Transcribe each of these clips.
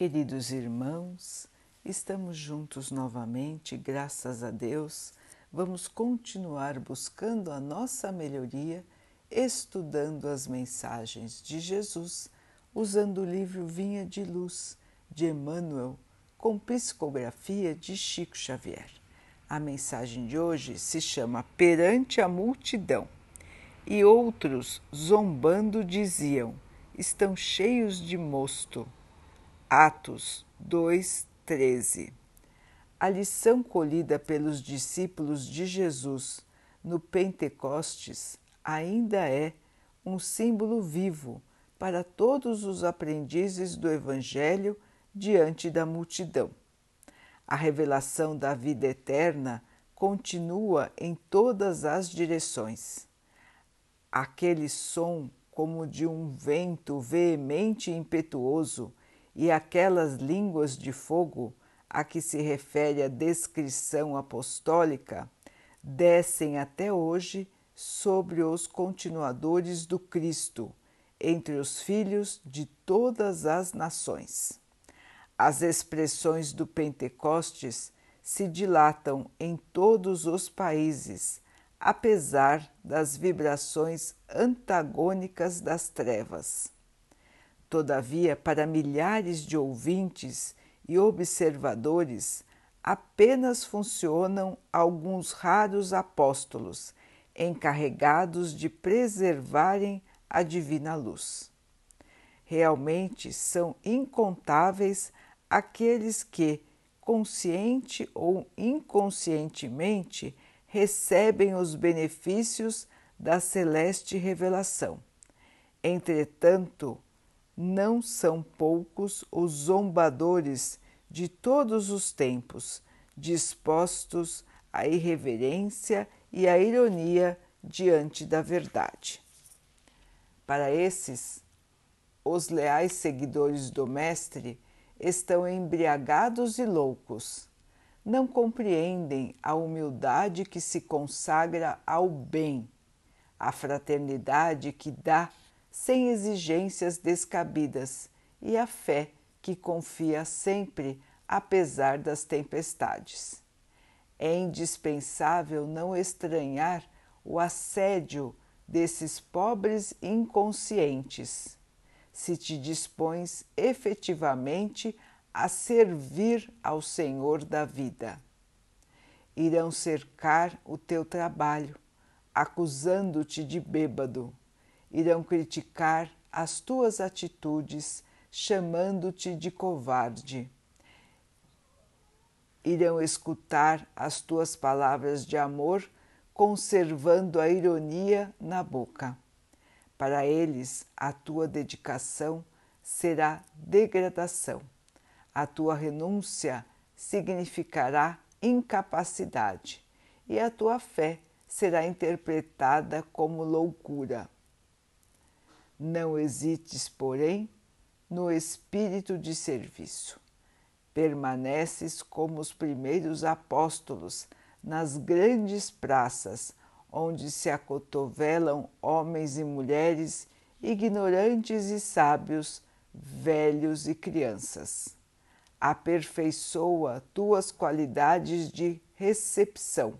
Queridos irmãos, estamos juntos novamente, graças a Deus. Vamos continuar buscando a nossa melhoria, estudando as mensagens de Jesus, usando o livro Vinha de Luz de Emmanuel, com psicografia de Chico Xavier. A mensagem de hoje se chama Perante a Multidão. E outros, zombando, diziam: Estão cheios de mosto Atos 2:13. A lição colhida pelos discípulos de Jesus no Pentecostes ainda é um símbolo vivo para todos os aprendizes do Evangelho diante da multidão. A revelação da vida eterna continua em todas as direções. Aquele som, como de um vento veemente e impetuoso, e aquelas línguas de fogo a que se refere a descrição apostólica descem até hoje sobre os continuadores do Cristo, entre os filhos de todas as nações. As expressões do Pentecostes se dilatam em todos os países, apesar das vibrações antagônicas das trevas. Todavia, para milhares de ouvintes e observadores, apenas funcionam alguns raros apóstolos encarregados de preservarem a divina luz. Realmente são incontáveis aqueles que, consciente ou inconscientemente, recebem os benefícios da celeste revelação. Entretanto, não são poucos os zombadores de todos os tempos, dispostos à irreverência e à ironia diante da verdade. Para esses, os leais seguidores do Mestre estão embriagados e loucos. Não compreendem a humildade que se consagra ao bem, a fraternidade que dá sem exigências descabidas, e a fé que confia sempre apesar das tempestades. É indispensável não estranhar o assédio desses pobres inconscientes, se te dispões efetivamente a servir ao Senhor da vida. Irão cercar o teu trabalho, acusando-te de bêbado irão criticar as tuas atitudes, chamando-te de covarde. Irão escutar as tuas palavras de amor, conservando a ironia na boca. Para eles, a tua dedicação será degradação. A tua renúncia significará incapacidade e a tua fé será interpretada como loucura. Não hesites, porém, no espírito de serviço. Permaneces como os primeiros apóstolos nas grandes praças, onde se acotovelam homens e mulheres, ignorantes e sábios, velhos e crianças. Aperfeiçoa tuas qualidades de recepção,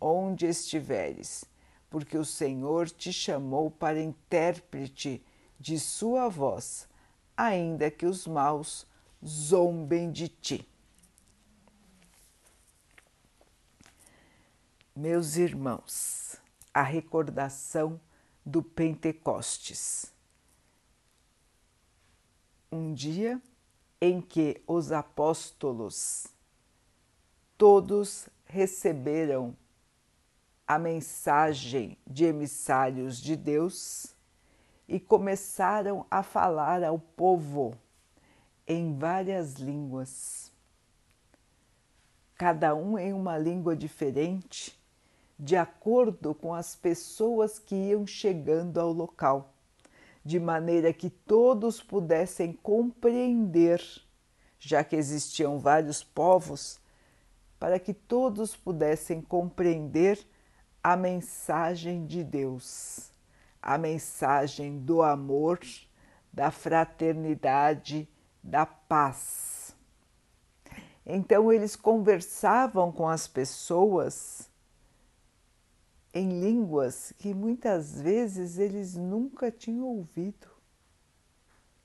onde estiveres porque o Senhor te chamou para intérprete de sua voz, ainda que os maus zombem de ti. Meus irmãos, a recordação do Pentecostes. Um dia em que os apóstolos todos receberam a mensagem de emissários de Deus e começaram a falar ao povo em várias línguas, cada um em uma língua diferente, de acordo com as pessoas que iam chegando ao local, de maneira que todos pudessem compreender, já que existiam vários povos, para que todos pudessem compreender a mensagem de Deus, a mensagem do amor, da fraternidade da paz. Então eles conversavam com as pessoas em línguas que muitas vezes eles nunca tinham ouvido,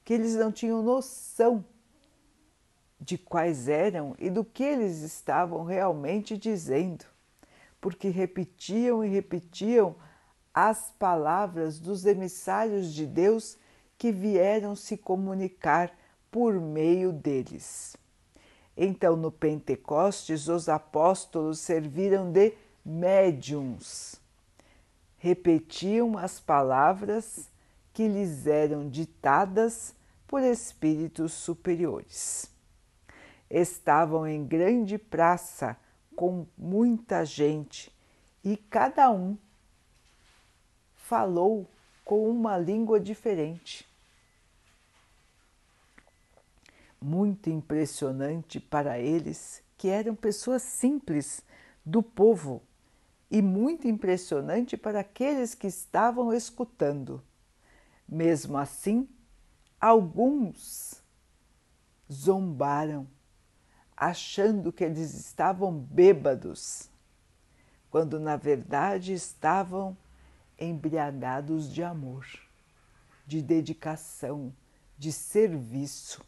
que eles não tinham noção de quais eram e do que eles estavam realmente dizendo, porque repetiam e repetiam as palavras dos emissários de Deus que vieram se comunicar por meio deles. Então, no Pentecostes, os apóstolos serviram de médiums. Repetiam as palavras que lhes eram ditadas por espíritos superiores. Estavam em grande praça com muita gente e cada um falou com uma língua diferente. Muito impressionante para eles, que eram pessoas simples do povo, e muito impressionante para aqueles que estavam escutando. Mesmo assim, alguns zombaram, achando que eles estavam bêbados, quando na verdade estavam embriagados de amor, de dedicação, de serviço.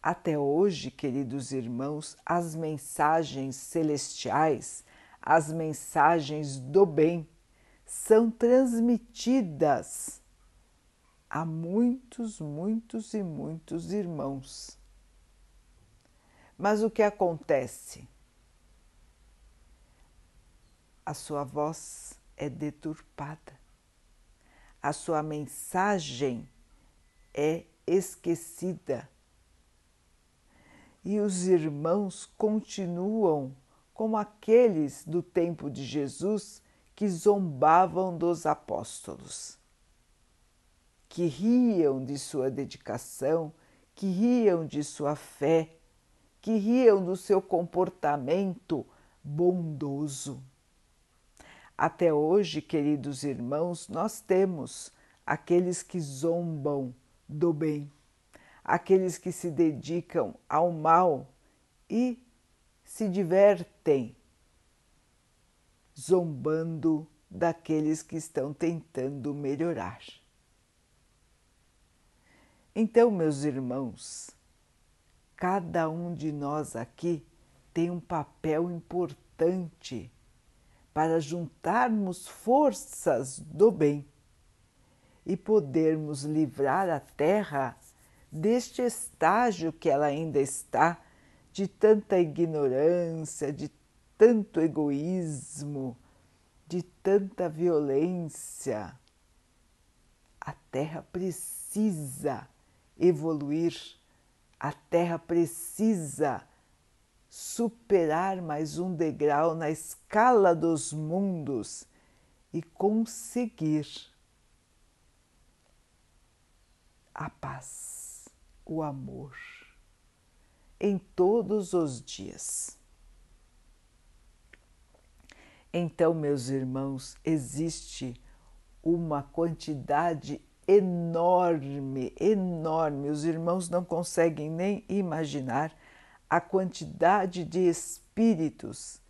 Até hoje, queridos irmãos, as mensagens celestiais, as mensagens do bem, são transmitidas a muitos, muitos e muitos irmãos. Mas o que acontece? a sua voz é deturpada, a sua mensagem é esquecida. E os irmãos continuam como aqueles do tempo de Jesus que zombavam dos apóstolos, que riam de sua dedicação, que riam de sua fé, que riam do seu comportamento bondoso. Até hoje, queridos irmãos, nós temos aqueles que zombam do bem, aqueles que se dedicam ao mal e se divertem zombando daqueles que estão tentando melhorar. Então, meus irmãos, cada um de nós aqui tem um papel importante para juntarmos forças do bem e podermos livrar a Terra deste estágio que ela ainda está de tanta ignorância, de tanto egoísmo, de tanta violência. A Terra precisa evoluir, a Terra precisa superar mais um degrau na escala dos mundos e conseguir a paz, o amor em todos os dias. Então, meus irmãos, existe uma quantidade enorme, enorme, os irmãos não conseguem nem imaginar a quantidade de espíritos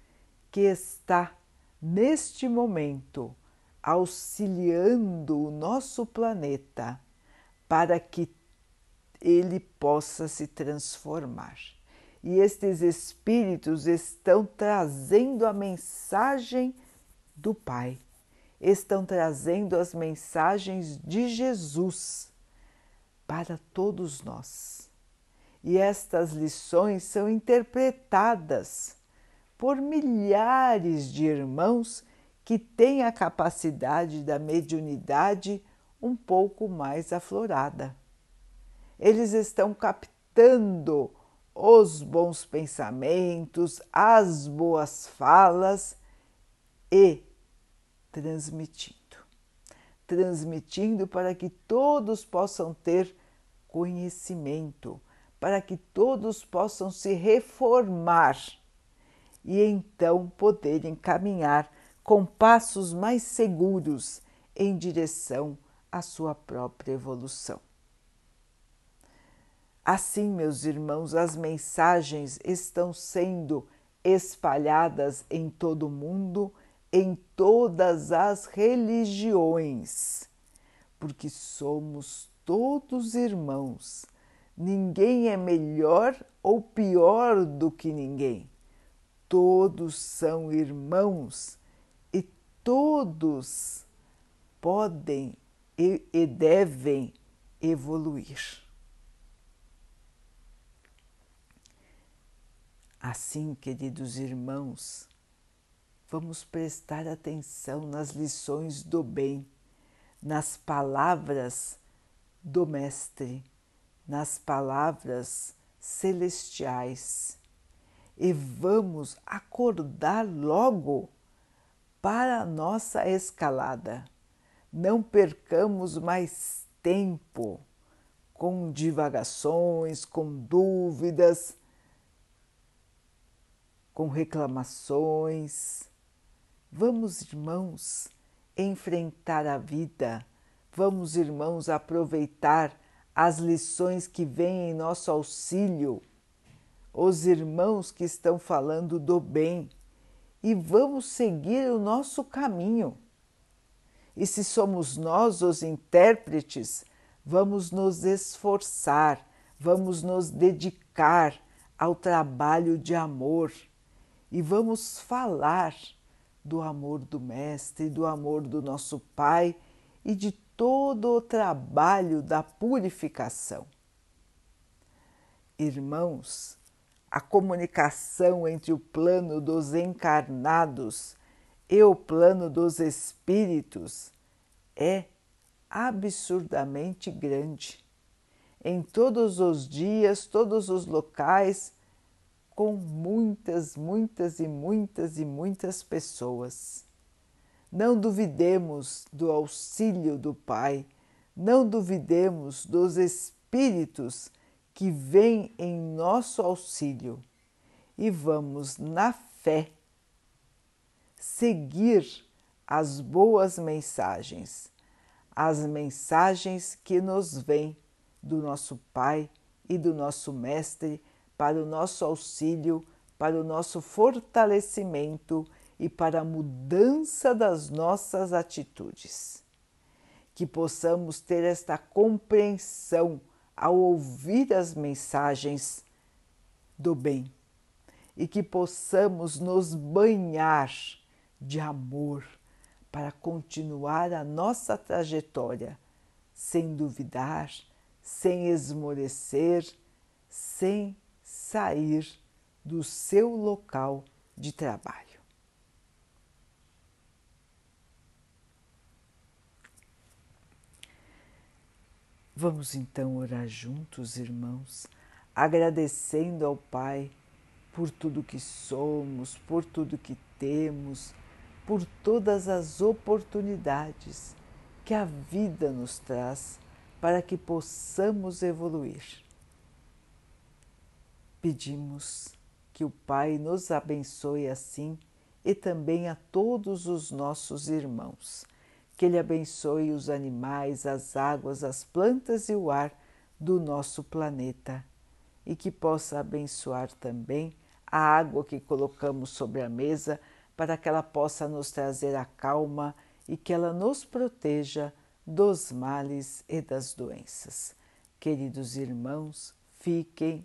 que está neste momento auxiliando o nosso planeta para que ele possa se transformar. E estes espíritos estão trazendo a mensagem do Pai, estão trazendo as mensagens de Jesus para todos nós e estas lições são interpretadas por milhares de irmãos que têm a capacidade da mediunidade um pouco mais aflorada. Eles estão captando os bons pensamentos, as boas falas e transmitindo. Transmitindo para que todos possam ter conhecimento para que todos possam se reformar e então poderem caminhar com passos mais seguros em direção à sua própria evolução. Assim, meus irmãos, as mensagens estão sendo espalhadas em todo o mundo, em todas as religiões, porque somos todos irmãos. Ninguém é melhor ou pior do que ninguém. Todos são irmãos e todos podem e, e devem evoluir. Assim, queridos irmãos, vamos prestar atenção nas lições do bem, nas palavras do Mestre, nas palavras celestiais e vamos acordar logo para a nossa escalada. Não percamos mais tempo com divagações, com dúvidas com reclamações. Vamos, irmãos, enfrentar a vida. Vamos, irmãos, aproveitar as lições que vêm em nosso auxílio, os irmãos que estão falando do bem, e vamos seguir o nosso caminho. E se somos nós os intérpretes, vamos nos esforçar, vamos nos dedicar ao trabalho de amor e vamos falar do amor do Mestre, do amor do nosso Pai e de todo o trabalho da purificação. Irmãos, a comunicação entre o plano dos encarnados e o plano dos espíritos é absurdamente grande. Em todos os dias, todos os locais, com muitas, muitas e muitas e muitas pessoas. Não duvidemos do auxílio do Pai, não duvidemos dos Espíritos que vêm em nosso auxílio e vamos, na fé, seguir as boas mensagens, as mensagens que nos vêm do nosso Pai e do nosso Mestre para o nosso auxílio, para o nosso fortalecimento e para a mudança das nossas atitudes. Que possamos ter esta compreensão ao ouvir as mensagens do bem e que possamos nos banhar de amor para continuar a nossa trajetória sem duvidar, sem esmorecer, sem sair do seu local de trabalho. Vamos então orar juntos, irmãos, agradecendo ao Pai por tudo que somos, por tudo que temos, por todas as oportunidades que a vida nos traz para que possamos evoluir. Pedimos que o Pai nos abençoe assim e também a todos os nossos irmãos. Que Ele abençoe os animais, as águas, as plantas e o ar do nosso planeta e que possa abençoar também a água que colocamos sobre a mesa para que ela possa nos trazer a calma e que ela nos proteja dos males e das doenças. Queridos irmãos, fiquem